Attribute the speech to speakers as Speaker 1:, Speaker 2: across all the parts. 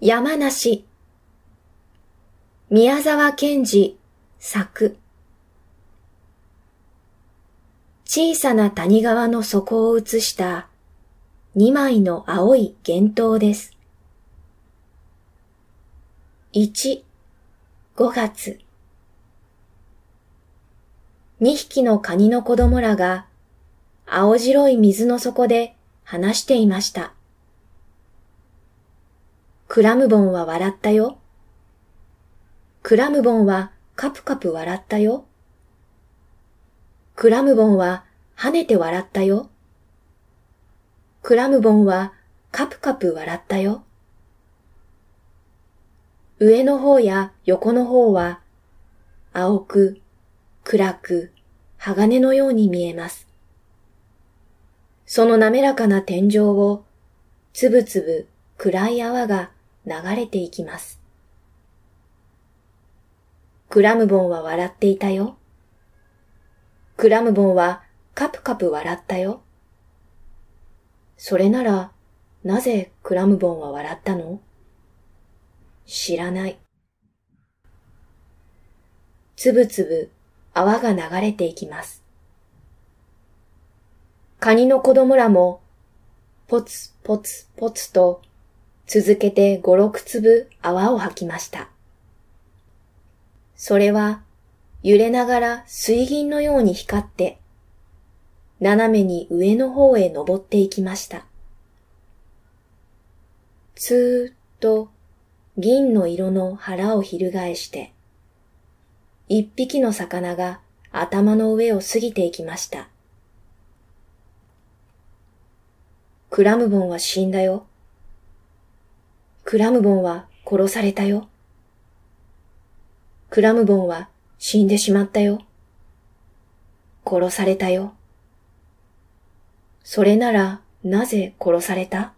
Speaker 1: 山梨宮沢賢治作小さな谷川の底を映した二枚の青い幻灯です。1、5月二匹のカニの子供らが青白い水の底で話していました。クラムボンは笑ったよ。クラムボンはカプカプ笑ったよ。クラムボンは跳ねて笑ったよ。クラムボンはカプカプ笑ったよ。上の方や横の方は青く、暗く、鋼のように見えます。その滑らかな天井をつぶつぶ暗い泡が流れていきます。クラムボンは笑っていたよ。クラムボンはカプカプ笑ったよ。それなら、なぜクラムボンは笑ったの？知らない。つぶつぶ泡が流れていきます。カニの子供らも、ポツポツポツと続けて五六粒泡を吐きました。それは揺れながら水銀のように光って、斜めに上の方へ登っていきました。つーっと銀の色の腹を翻して、一匹の魚が頭の上を過ぎていきました。クラムボンは死んだよ。クラムボンは殺されたよ。クラムボンは死んでしまったよ。殺されたよ。それならなぜ殺された？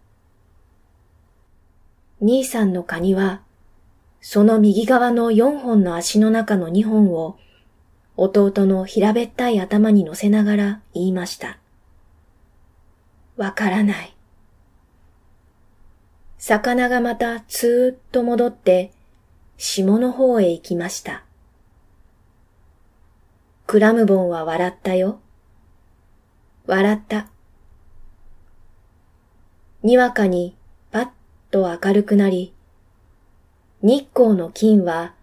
Speaker 1: 兄さんのカニは、その右側の四本の足の中の二本を弟の平べったい頭に乗せながら言いました。わからない。魚がまたつーっと戻って下の方へ行きました。クラムボンは笑ったよ。笑った。にわかにパッと明るくなり、日光の金は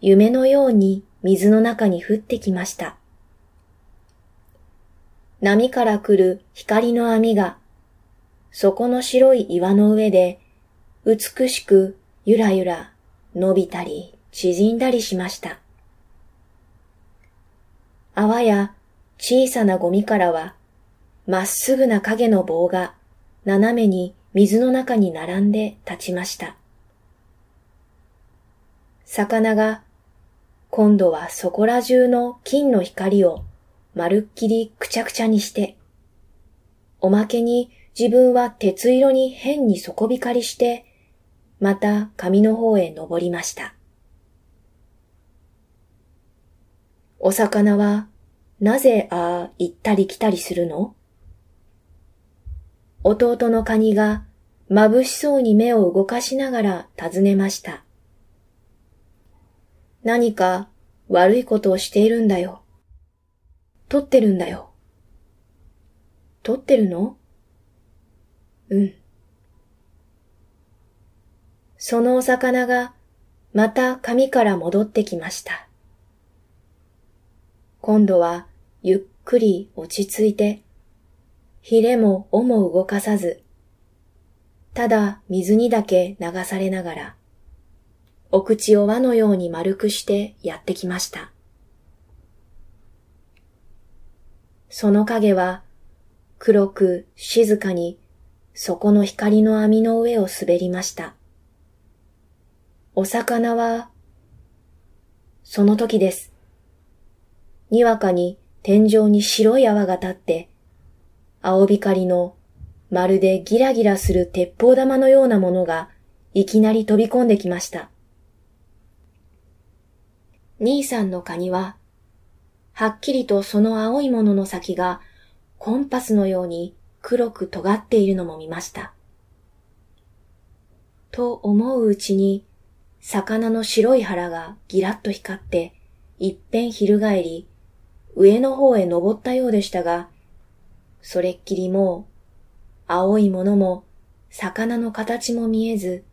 Speaker 1: 夢のように水の中に降ってきました。波から来る光の網が、そこの白い岩の上で美しくゆらゆら伸びたり縮んだりしました。泡や小さなゴミからはまっすぐな影の棒が斜めに水の中に並んで立ちました。魚が今度はそこら中の金の光をまるっきりくちゃくちゃにして、おまけに自分は鉄色に変に底光りしてまた上の方へ登りました。お魚はなぜああ行ったり来たりするの？弟のカニが眩しそうに目を動かしながら尋ねました。何か悪いことをしているんだよ。取ってるんだよ。取ってるの？うん。そのお魚がまた紙から戻ってきました。今度はゆっくり落ち着いて、ひれも尾も動かさず、ただ水にだけ流されながら、お口を輪のように丸くしてやってきました。その影は黒く静かに底の光の網の上を滑りました。お魚は、その時です。にわかに天井に白い泡が立って、青光のまるでギラギラする鉄砲玉のようなものがいきなり飛び込んできました。兄さんのカニは、はっきりとその青いものの先がコンパスのように黒く尖っているのも見ました。と思ううちに、魚の白い腹がギラッと光って、一変翻り、上の方へ登ったようでしたが、それっきりもう、青いものも、魚の形も見えず、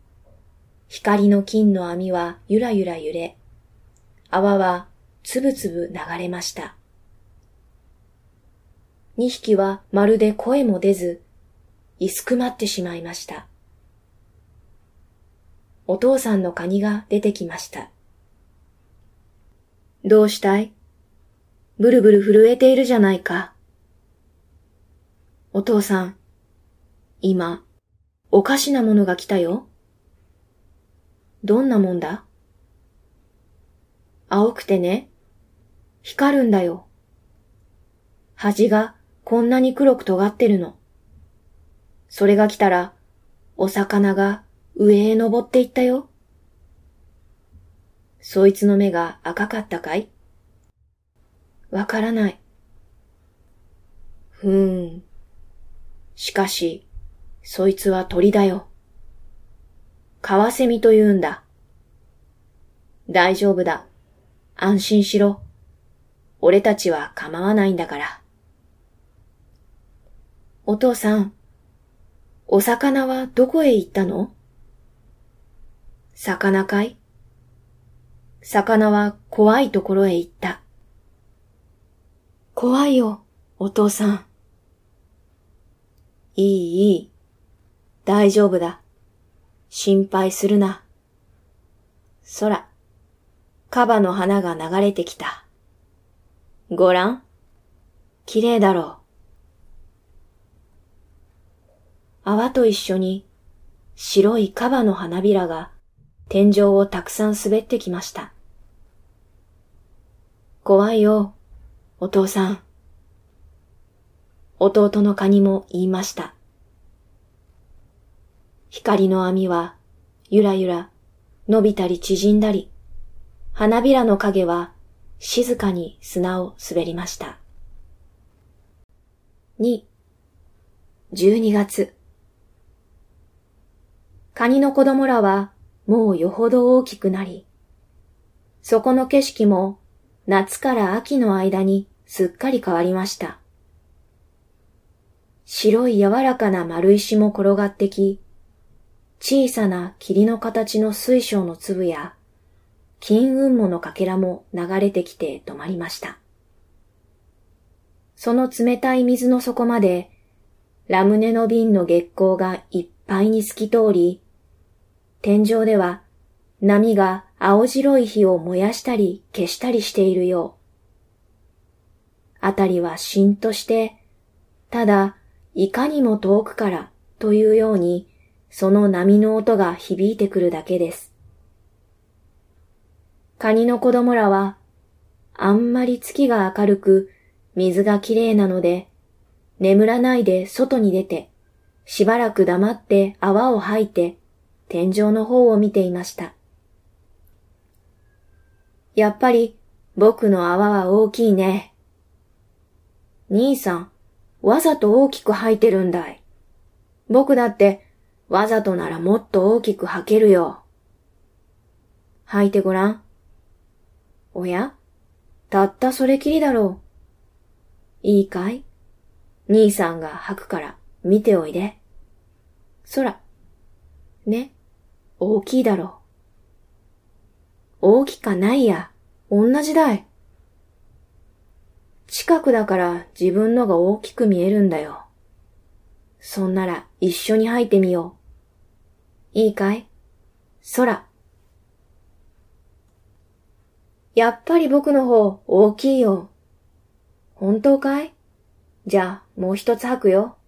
Speaker 1: 光の金の網はゆらゆら揺れ、泡はつぶつぶ流れました。二匹はまるで声も出ず、いすくまってしまいました。お父さんのカニが出てきました。どうしたい？ブルブル震えているじゃないか。お父さん、今、おかしなものが来たよ。どんなもんだ？青くてね、光るんだよ。端がこんなに黒く尖ってるの。それが来たら、お魚が上へ登っていったよ。そいつの目が赤かったかい？わからない。ふーん。しかし、そいつは鳥だよ。カワセミと言うんだ。大丈夫だ。安心しろ。俺たちは構わないんだから。お父さん、お魚はどこへ行ったの？魚かい？魚は怖いところへ行った。怖いよ、お父さん。いい、いい。大丈夫だ。心配するな。空、カバの花が流れてきた。ごらん。綺麗だろう。泡と一緒に白いカバの花びらが天井をたくさん滑ってきました。怖いよ、お父さん。弟のカニも言いました。光の網はゆらゆら伸びたり縮んだり、花びらの影は静かに砂を滑りました。2、12月。カニの子供らはもうよほど大きくなり、そこの景色も夏から秋の間にすっかり変わりました。白い柔らかな丸石も転がってき、小さな霧の形の水晶の粒や、金雲母のかけらも流れてきて止まりました。その冷たい水の底まで、ラムネの瓶の月光がいっぱいに透き通り、天井では波が青白い火を燃やしたり消したりしているよう。あたりはしんとして、ただいかにも遠くからというようにその波の音が響いてくるだけです。カニの子供らはあんまり月が明るく水がきれいなので眠らないで外に出てしばらく黙って泡を吐いて天井の方を見ていました。やっぱり僕の泡は大きいね。兄さん、わざと大きく吐いてるんだい。僕だってわざとならもっと大きく吐けるよ。吐いてごらん。おや？たったそれきりだろう。いいかい？兄さんが吐くから見ておいで。そら。ね？大きいだろう。大きかないや。同じだい。近くだから自分のが大きく見えるんだよ。そんなら一緒に吐いてみよう。いいかい？空。やっぱり僕の方大きいよ。本当かい？じゃあもう一つ吐くよ。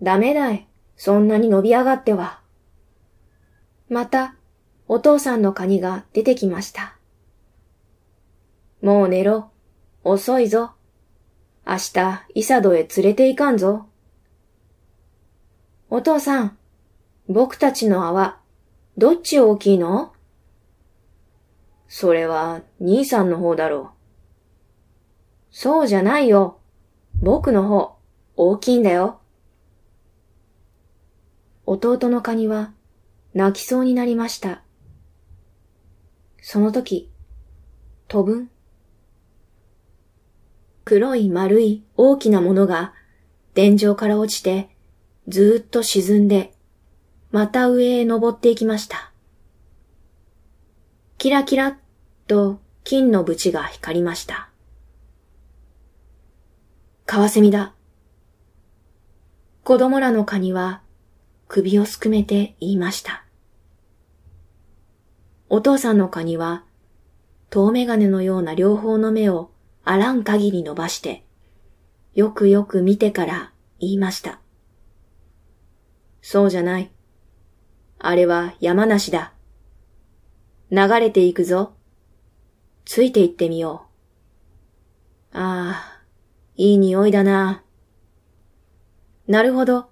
Speaker 1: ダメだい。そんなに伸び上がっては。また、お父さんのカニが出てきました。もう寝ろ。遅いぞ。明日、イサドへ連れて行かんぞ。お父さん、僕たちの泡、どっち大きいの？それは、兄さんの方だろう。そうじゃないよ。僕の方、大きいんだよ。弟のカニは泣きそうになりました。その時、飛ぶん？黒い丸い大きなものが天井から落ちてずーっと沈んでまた上へ登っていきました。キラキラっと金の縁が光りました。カワセミだ。子供らのカニは首をすくめて言いました。お父さんのカニは遠眼鏡のような両方の目をあらん限り伸ばして、よくよく見てから言いました。そうじゃない。あれは山梨だ。流れていくぞ。ついて行ってみよう。ああ、いい匂いだな。なるほど。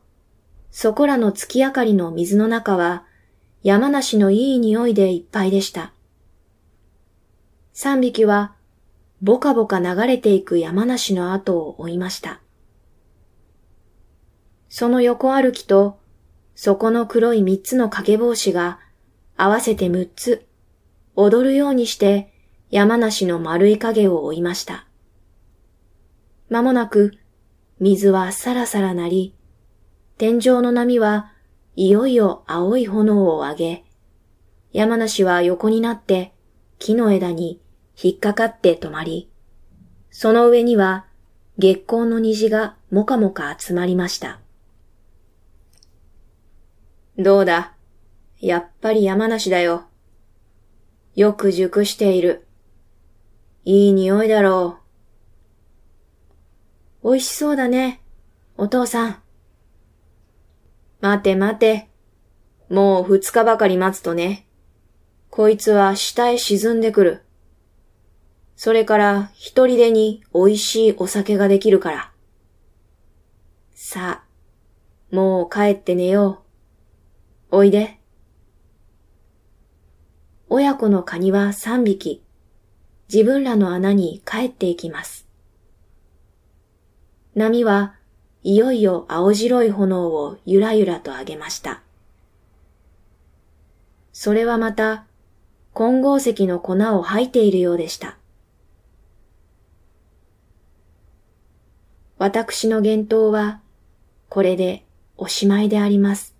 Speaker 1: そこらの月明かりの水の中は山梨のいい匂いでいっぱいでした。三匹はぼかぼか流れていく山梨の後を追いました。その横歩きと、そこの黒い三つの掛け帽子が、合わせて六つ、踊るようにして山梨の丸い影を追いました。まもなく、水はさらさらなり、天井の波はいよいよ青い炎を上げ、山梨は横になって木の枝に引っかかって止まり、その上には月光の虹がもかもか集まりました。どうだ？やっぱり山梨だよ。よく熟している。いい匂いだろう。美味しそうだね、お父さん。待て待て。もう二日ばかり待つとね。こいつは下へ沈んでくる。それから一人でに美味しいお酒ができるから。さあ、もう帰って寝よう。おいで。親子のカニは三匹、自分らの穴に帰っていきます。波はいよいよ青白い炎をゆらゆらと上げました。それはまた、混合石の粉を吐いているようでした。私の言動はこれでおしまいであります。